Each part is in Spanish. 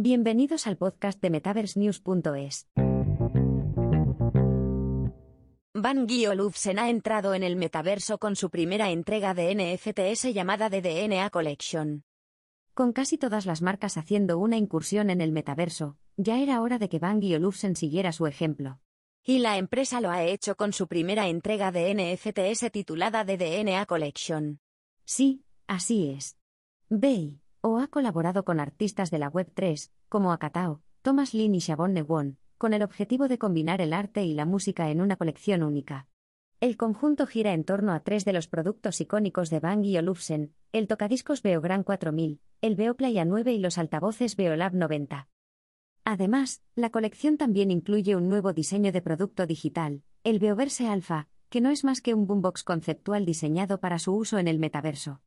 Bienvenidos al podcast de MetaverseNews.es. Van Olufsen ha entrado en el metaverso con su primera entrega de NFTs llamada The DNA Collection. Con casi todas las marcas haciendo una incursión en el metaverso, ya era hora de que Van Olufsen siguiera su ejemplo. Y la empresa lo ha hecho con su primera entrega de NFTs titulada The DNA Collection. Sí, así es. Bay, o ha colaborado con artistas de la Web3, como Akatao, Thomas Lin y Shabon Newon, con el objetivo de combinar el arte y la música en una colección única. El conjunto gira en torno a tres de los productos icónicos de Bang y Olufsen, el tocadiscos Beogran 4000, el Beoplay 9 y los altavoces Beolab 90. Además, la colección también incluye un nuevo diseño de producto digital, el Beoverse Alpha, que no es más que un boombox conceptual diseñado para su uso en el metaverso.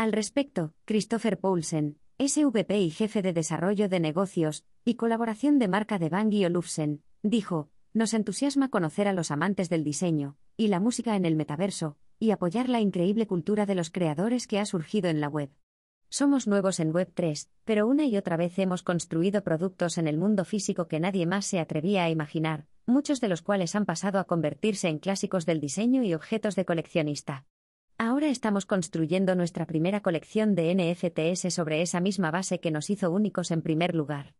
Al respecto, Christopher Poulsen, SVP y jefe de desarrollo de negocios y colaboración de marca de Bang Olufsen, dijo: Nos entusiasma conocer a los amantes del diseño y la música en el metaverso y apoyar la increíble cultura de los creadores que ha surgido en la web. Somos nuevos en Web3, pero una y otra vez hemos construido productos en el mundo físico que nadie más se atrevía a imaginar, muchos de los cuales han pasado a convertirse en clásicos del diseño y objetos de coleccionista. Ahora estamos construyendo nuestra primera colección de NFTs sobre esa misma base que nos hizo únicos en primer lugar.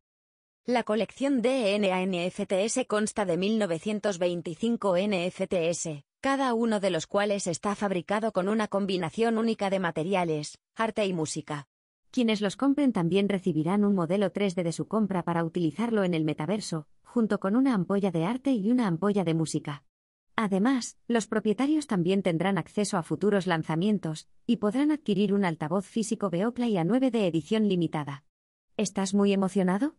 La colección de NFTs consta de 1925 NFTs, cada uno de los cuales está fabricado con una combinación única de materiales, arte y música. Quienes los compren también recibirán un modelo 3D de su compra para utilizarlo en el metaverso, junto con una ampolla de arte y una ampolla de música. Además, los propietarios también tendrán acceso a futuros lanzamientos y podrán adquirir un altavoz físico Beoplay A9 de edición limitada. ¿Estás muy emocionado?